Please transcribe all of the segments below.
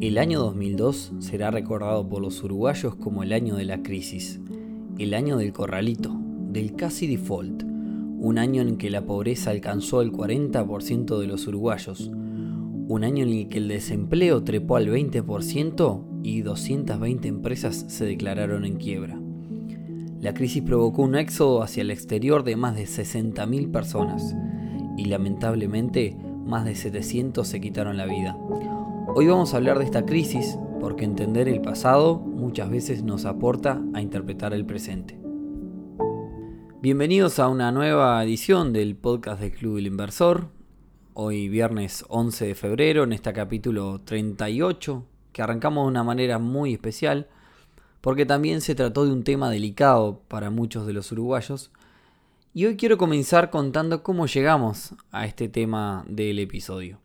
El año 2002 será recordado por los uruguayos como el año de la crisis, el año del corralito, del casi default, un año en que la pobreza alcanzó el 40% de los uruguayos, un año en el que el desempleo trepó al 20% y 220 empresas se declararon en quiebra. La crisis provocó un éxodo hacia el exterior de más de 60.000 personas y lamentablemente más de 700 se quitaron la vida. Hoy vamos a hablar de esta crisis porque entender el pasado muchas veces nos aporta a interpretar el presente. Bienvenidos a una nueva edición del podcast del Club del Inversor. Hoy viernes 11 de febrero en este capítulo 38 que arrancamos de una manera muy especial porque también se trató de un tema delicado para muchos de los uruguayos. Y hoy quiero comenzar contando cómo llegamos a este tema del episodio.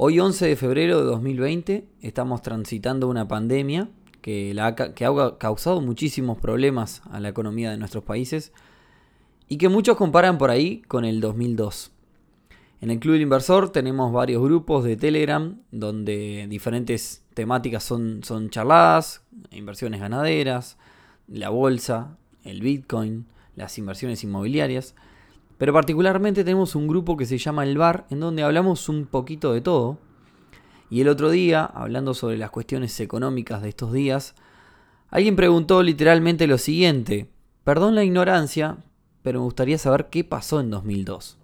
Hoy 11 de febrero de 2020 estamos transitando una pandemia que, ha, causado muchísimos problemas a la economía de nuestros países y que muchos comparan por ahí con el 2002. En el Club del Inversor tenemos varios grupos de Telegram donde diferentes temáticas son, son charladas, inversiones ganaderas, la bolsa, el Bitcoin, las inversiones inmobiliarias. Pero particularmente tenemos un grupo que se llama El Bar, en donde hablamos un poquito de todo. Y el otro día, hablando sobre las cuestiones económicas de estos días, alguien preguntó literalmente lo siguiente. Perdón la ignorancia, pero me gustaría saber qué pasó en 2002.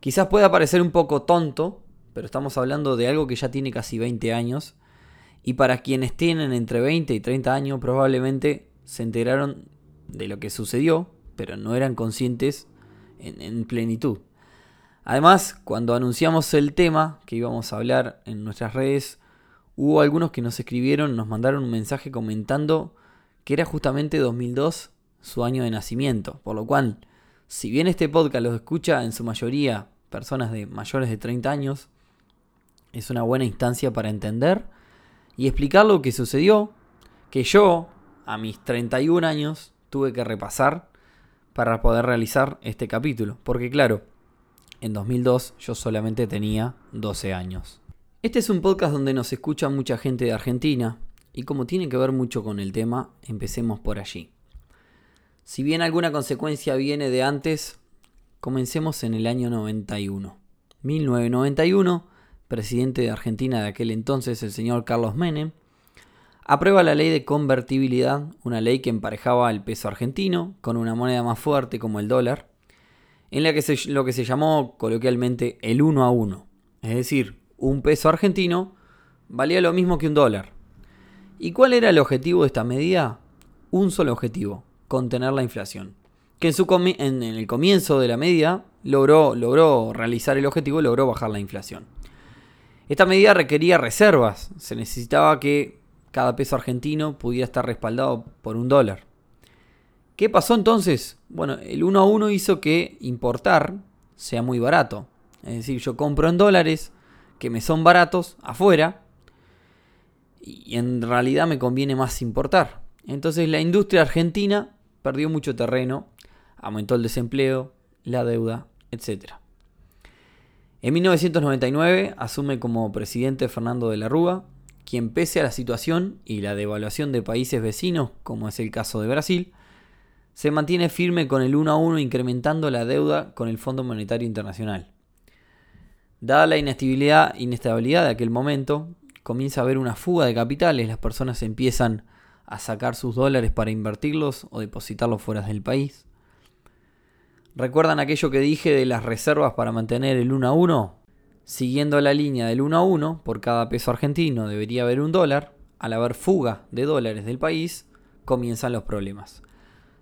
Quizás pueda parecer un poco tonto, pero estamos hablando de algo que ya tiene casi 20 años. Y para quienes tienen entre 20 y 30 años probablemente se enteraron de lo que sucedió, pero no eran conscientes en, plenitud. Además, cuando anunciamos el tema que íbamos a hablar en nuestras redes, hubo algunos que nos escribieron, nos mandaron un mensaje comentando que era justamente 2002 su año de nacimiento. Por lo cual, si bien este podcast lo escucha en su mayoría personas de mayores de 30 años, es una buena instancia para entender y explicar lo que sucedió, que yo, a mis 31 años, tuve que repasar para poder realizar este capítulo. Porque claro, en 2002 yo solamente tenía 12 años. Este es un podcast donde nos escucha mucha gente de Argentina y como tiene que ver mucho con el tema, empecemos por allí. Si bien alguna consecuencia viene de antes, comencemos en el año 91. 1991, presidente de Argentina de aquel entonces, el señor Carlos Menem, aprueba la ley de convertibilidad, una ley que emparejaba el peso argentino con una moneda más fuerte como el dólar, en la que se, lo que se llamó coloquialmente el 1 a 1. Es decir, un peso argentino valía lo mismo que un dólar. ¿Y cuál era el objetivo de esta medida? Un solo objetivo, contener la inflación. Que en, en, el comienzo de la medida logró, logró realizar el objetivo, logró bajar la inflación. Esta medida requería reservas, se necesitaba que cada peso argentino pudiera estar respaldado por un dólar. ¿Qué pasó entonces? Bueno, el 1 a 1 hizo que importar sea muy barato. Es decir, yo compro en dólares que me son baratos afuera y en realidad me conviene más importar. Entonces la industria argentina perdió mucho terreno, aumentó el desempleo, la deuda, etc. En 1999 asume como presidente Fernando de la Rúa, quien pese a la situación y la devaluación de países vecinos, como es el caso de Brasil, se mantiene firme con el 1 a 1 incrementando la deuda con el Fondo Monetario Internacional. Dada la inestabilidad, inestabilidad de aquel momento, comienza a haber una fuga de capitales, las personas empiezan a sacar sus dólares para invertirlos o depositarlos fuera del país. ¿Recuerdan aquello que dije de las reservas para mantener el 1 a 1? Siguiendo la línea del 1 a 1, por cada peso argentino debería haber un dólar. Al haber fuga de dólares del país, comienzan los problemas.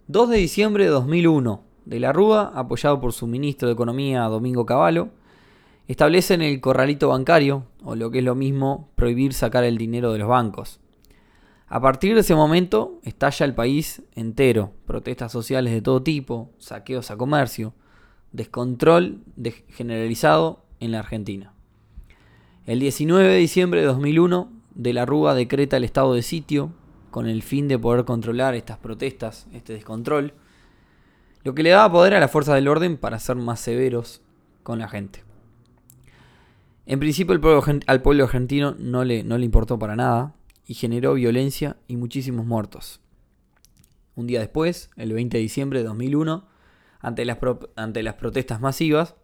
2 de diciembre de 2001, de la Rúa, apoyado por su ministro de Economía Domingo Cavallo, establecen el corralito bancario, o lo que es lo mismo, prohibir sacar el dinero de los bancos. A partir de ese momento estalla el país entero, protestas sociales de todo tipo, saqueos a comercio, descontrol generalizado en la Argentina. El 19 de diciembre de 2001, De la Rúa decreta el estado de sitio con el fin de poder controlar estas protestas, este descontrol, lo que le daba poder a las fuerzas del orden para ser más severos con la gente. En principio al pueblo argentino no le, no le importó para nada y generó violencia y muchísimos muertos. Un día después, el 20 de diciembre de 2001, ante las, ante las protestas masivas,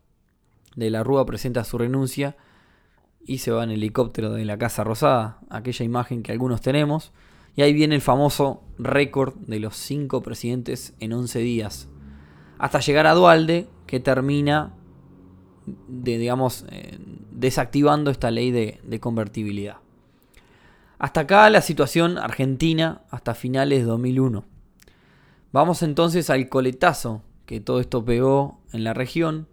De la Rúa presenta su renuncia y se va en helicóptero de la Casa Rosada, aquella imagen que algunos tenemos, y ahí viene el famoso récord de los cinco presidentes en 11 días, hasta llegar a Dualde, que termina, de, digamos, eh, desactivando esta ley de, convertibilidad. Hasta acá la situación argentina hasta finales de 2001. Vamos entonces al coletazo que todo esto pegó en la región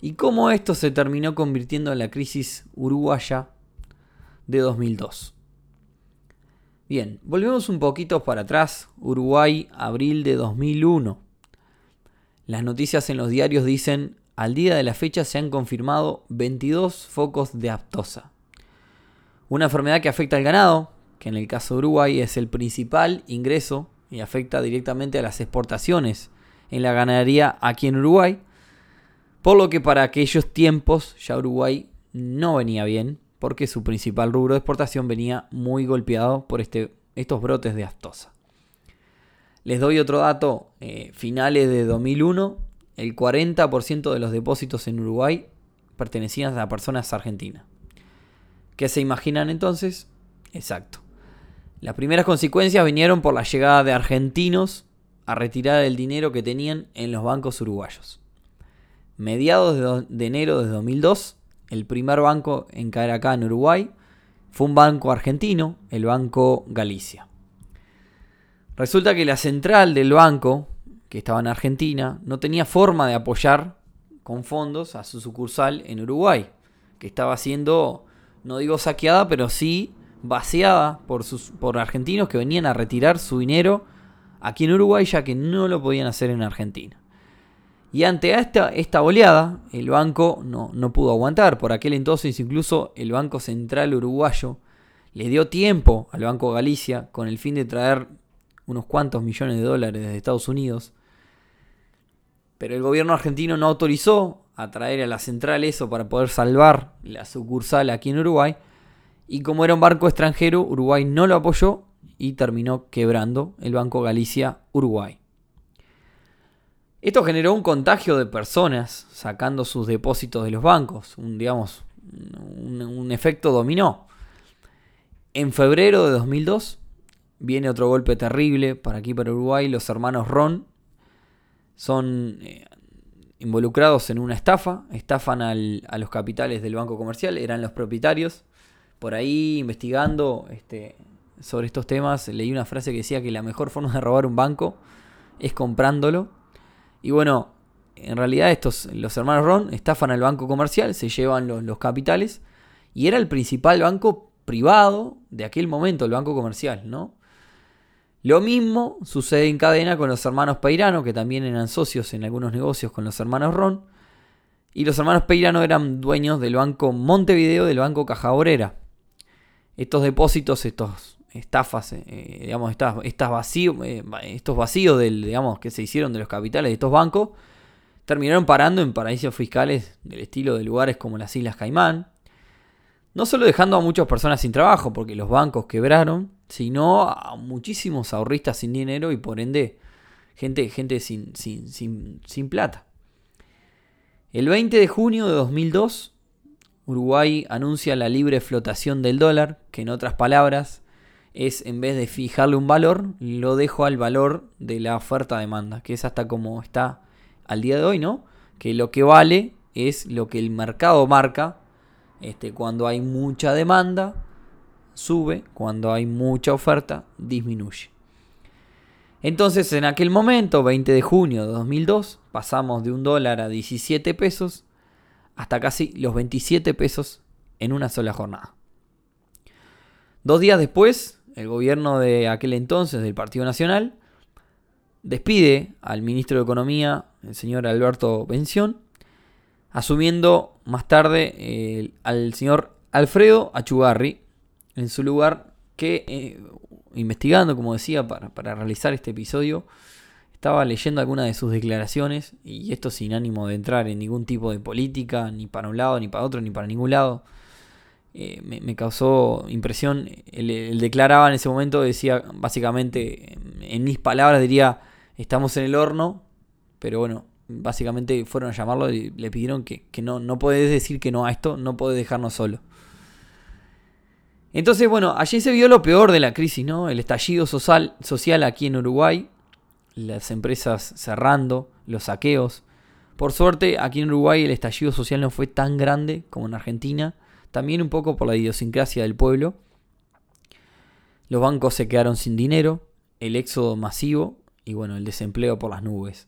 y cómo esto se terminó convirtiendo en la crisis uruguaya de 2002. Bien, volvemos un poquito para atrás, Uruguay, abril de 2001. Las noticias en los diarios dicen, al día de la fecha se han confirmado 22 focos de aptosa. Una enfermedad que afecta al ganado, que en el caso de Uruguay es el principal ingreso y afecta directamente a las exportaciones en la ganadería aquí en Uruguay, por lo que para aquellos tiempos ya Uruguay no venía bien, porque su principal rubro de exportación venía muy golpeado por este, estos brotes de aftosa. Les doy otro dato, eh, finales de 2001, el 40% de los depósitos en Uruguay pertenecían a personas argentinas. ¿Qué se imaginan entonces? Exacto. Las primeras consecuencias vinieron por la llegada de argentinos a retirar el dinero que tenían en los bancos uruguayos mediados de, enero de 2002, el primer banco en caer acá en Uruguay fue un banco argentino, el Banco Galicia. Resulta que la central del banco, que estaba en Argentina, no tenía forma de apoyar con fondos a su sucursal en Uruguay, que estaba siendo, no digo saqueada, pero sí vaciada por, sus, por argentinos que venían a retirar su dinero aquí en Uruguay, ya que no lo podían hacer en Argentina. Y ante esta, oleada, el banco no, no pudo aguantar. Por aquel entonces incluso el Banco Central Uruguayo le dio tiempo al Banco Galicia con el fin de traer unos cuantos millones de dólares desde Estados Unidos. Pero el gobierno argentino no autorizó a traer a la central eso para poder salvar la sucursal aquí en Uruguay. Y como era un banco extranjero, Uruguay no lo apoyó y terminó quebrando el Banco Galicia Uruguay. Esto generó un contagio de personas sacando sus depósitos de los bancos, un, digamos, un, efecto dominó. En febrero de 2002 viene otro golpe terrible para aquí, para Uruguay. Los hermanos Ron son eh, involucrados en una estafa, estafan a los capitales del banco comercial, eran los propietarios. Por ahí, investigando este, sobre estos temas, leí una frase que decía que la mejor forma de robar un banco es comprándolo y bueno, en realidad estos, los hermanos Ron estafan al banco comercial, se llevan los, capitales y era el principal banco privado de aquel momento, el banco comercial, ¿no? Lo mismo sucede en cadena con los hermanos Peirano, que también eran socios en algunos negocios con los hermanos Ron. Y los hermanos Peirano eran dueños del banco Montevideo, del banco Caja Obrera. Estos depósitos, estos estafas, eh, digamos, estas, estas vacíos, eh, estos vacíos del, digamos, que se hicieron de los capitales de estos bancos, terminaron parando en paraísos fiscales del estilo de lugares como las Islas Caimán. No solo dejando a muchas personas sin trabajo, porque los bancos quebraron, sino a muchísimos ahorristas sin dinero y por ende gente, gente sin, sin, sin, sin plata. El 20 de junio de 2002, Uruguay anuncia la libre flotación del dólar, que en otras palabras es en vez de fijarle un valor, lo dejo al valor de la oferta-demanda, que es hasta como está al día de hoy, ¿no? Que lo que vale es lo que el mercado marca. Este, cuando hay mucha demanda, sube, cuando hay mucha oferta, disminuye. Entonces, en aquel momento, 20 de junio de 2002, pasamos de un dólar a 17 pesos hasta casi los 27 pesos en una sola jornada. Dos días después, el gobierno de aquel entonces del Partido Nacional despide al ministro de Economía, el señor Alberto Bención, asumiendo más tarde al señor Alfredo Achugarri en su lugar que, eh, investigando, como decía, para, realizar este episodio, estaba leyendo algunas de sus declaraciones, y esto sin ánimo de entrar en ningún tipo de política, ni para un lado, ni para otro, ni para ningún lado. Eh, me, causó impresión. Él, declaraba en ese momento, decía básicamente, en mis palabras diría, estamos en el horno, pero bueno, básicamente fueron a llamarlo y le pidieron que, no, no podés decir que no a esto, no podés dejarnos solo. Entonces, bueno, allí se vio lo peor de la crisis, ¿no? El estallido social, social aquí en Uruguay, las empresas cerrando, los saqueos. Por suerte, aquí en Uruguay el estallido social no fue tan grande como en Argentina, también un poco por la idiosincrasia del pueblo. Los bancos se quedaron sin dinero, el éxodo masivo y bueno, el desempleo por las nubes.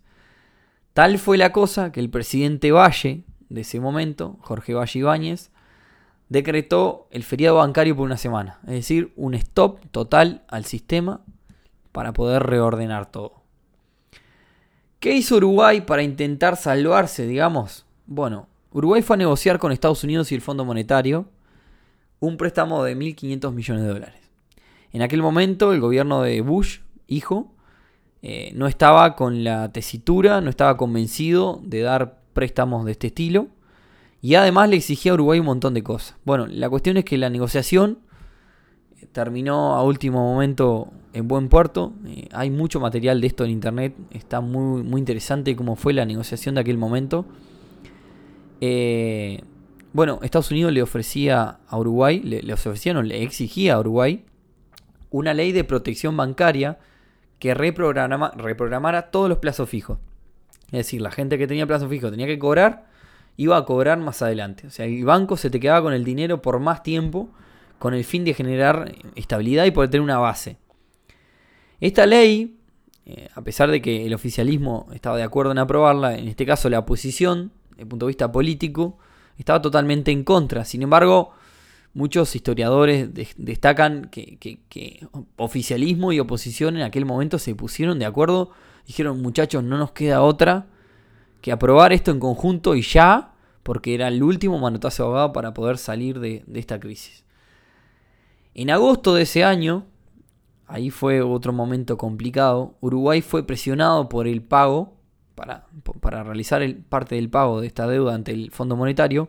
Tal fue la cosa que el presidente Valle de ese momento, Jorge Valle Ibáñez, decretó el feriado bancario por una semana, es decir, un stop total al sistema para poder reordenar todo. ¿Qué hizo Uruguay para intentar salvarse, digamos? Bueno, Uruguay fue a negociar con Estados Unidos y el Fondo Monetario un préstamo de 1.500 millones de dólares. En aquel momento el gobierno de Bush, hijo, eh, no estaba con la tesitura, no estaba convencido de dar préstamos de este estilo y además le exigía a Uruguay un montón de cosas. Bueno, la cuestión es que la negociación eh, terminó a último momento en buen puerto. Eh, hay mucho material de esto en internet. Está muy, muy interesante cómo fue la negociación de aquel momento. Bueno, Estados Unidos le ofrecía a Uruguay, le, le ofrecía, le exigía a Uruguay una ley de protección bancaria que reprogramara todos los plazos fijos. Es decir, la gente que tenía plazo fijo tenía que cobrar, iba a cobrar más adelante. O sea, el banco se te quedaba con el dinero por más tiempo con el fin de generar estabilidad y poder tener una base. Esta ley, eh, a pesar de que el oficialismo estaba de acuerdo en aprobarla, en este caso la oposición, desde el punto de vista político, estaba totalmente en contra. Sin embargo, Muchos historiadores destacan que, oficialismo y oposición en aquel momento se pusieron de acuerdo, dijeron muchachos, no nos queda otra que aprobar esto en conjunto y ya, porque era el último manotazo abogado para poder salir de, esta crisis. En agosto de ese año, ahí fue otro momento complicado, Uruguay fue presionado por el pago, para, para realizar el, parte del pago de esta deuda ante el Fondo Monetario,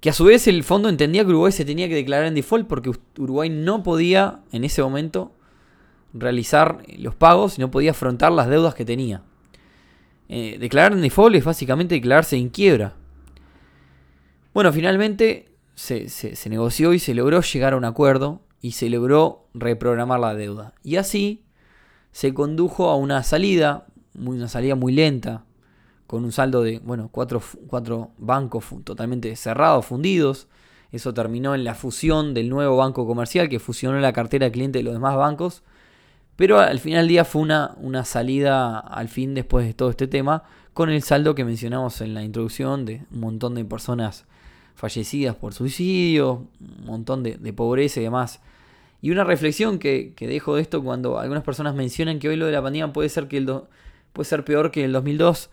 que a su vez el fondo entendía que Uruguay se tenía que declarar en default porque Uruguay no podía en ese momento realizar los pagos y no podía afrontar las deudas que tenía. Eh, declarar en default es básicamente declararse en quiebra. Bueno, finalmente se, se, negoció y se logró llegar a un acuerdo y se logró reprogramar la deuda. Y así se condujo a una salida, una salida muy lenta, con un saldo de, bueno, cuatro, bancos totalmente cerrados, fundidos. Eso terminó en la fusión del nuevo banco comercial que fusionó la cartera de clientes de los demás bancos. Pero al final del día fue una, una salida al fin después de todo este tema con el saldo que mencionamos en la introducción de un montón de personas fallecidas por suicidio, un montón de, pobreza y demás. Y una reflexión que, dejo de esto cuando algunas personas mencionan que hoy lo de la pandemia puede ser, que el puede ser peor que el 2002.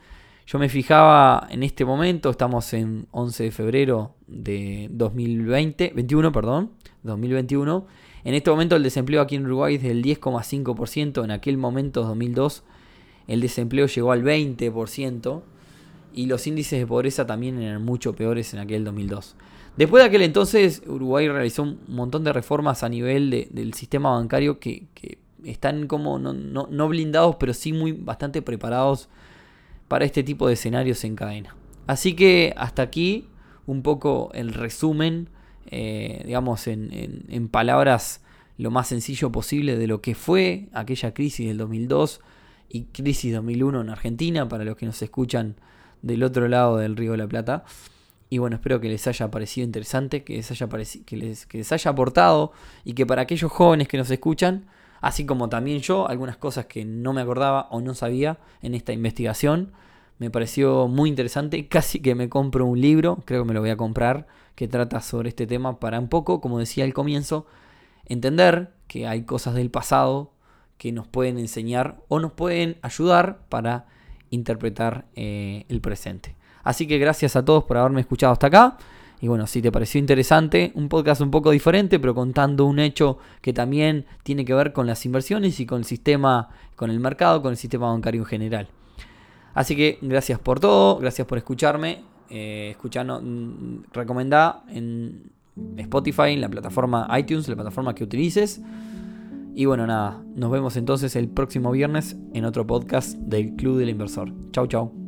Yo me fijaba en este momento, estamos en 11 de febrero de 2020, 21, perdón, 2021. En este momento el desempleo aquí en Uruguay es del 10,5%, en aquel momento 2002 el desempleo llegó al 20% y los índices de pobreza también eran mucho peores en aquel 2002. Después de aquel entonces Uruguay realizó un montón de reformas a nivel del sistema bancario que, están como no, no, blindados pero sí muy bastante preparados para este tipo de escenarios en cadena. Así que hasta aquí un poco el resumen, eh, digamos, en, palabras lo más sencillo posible de lo que fue aquella crisis del 2002 y crisis 2001 en Argentina, para los que nos escuchan del otro lado del Río de la Plata. Y bueno, espero que les haya parecido interesante, que les haya, que les, que les haya aportado y que para aquellos jóvenes que nos escuchan, así como también yo, algunas cosas que no me acordaba o no sabía en esta investigación. Me pareció muy interesante, casi que me compro un libro, creo que me lo voy a comprar, que trata sobre este tema para un poco, como decía al comienzo, entender que hay cosas del pasado que nos pueden enseñar o nos pueden ayudar para interpretar eh, el presente. Así que gracias a todos por haberme escuchado hasta acá. Y bueno, si te pareció interesante, un podcast un poco diferente, pero contando un hecho que también tiene que ver con las inversiones y con el sistema, con el mercado, con el sistema bancario en general. Así que gracias por todo, gracias por escucharme. Eh, escuchando, mm, recomendá en Spotify, en la plataforma iTunes, la plataforma que utilices. Y bueno, nada, nos vemos entonces el próximo viernes en otro podcast del Club del Inversor. Chau, chau.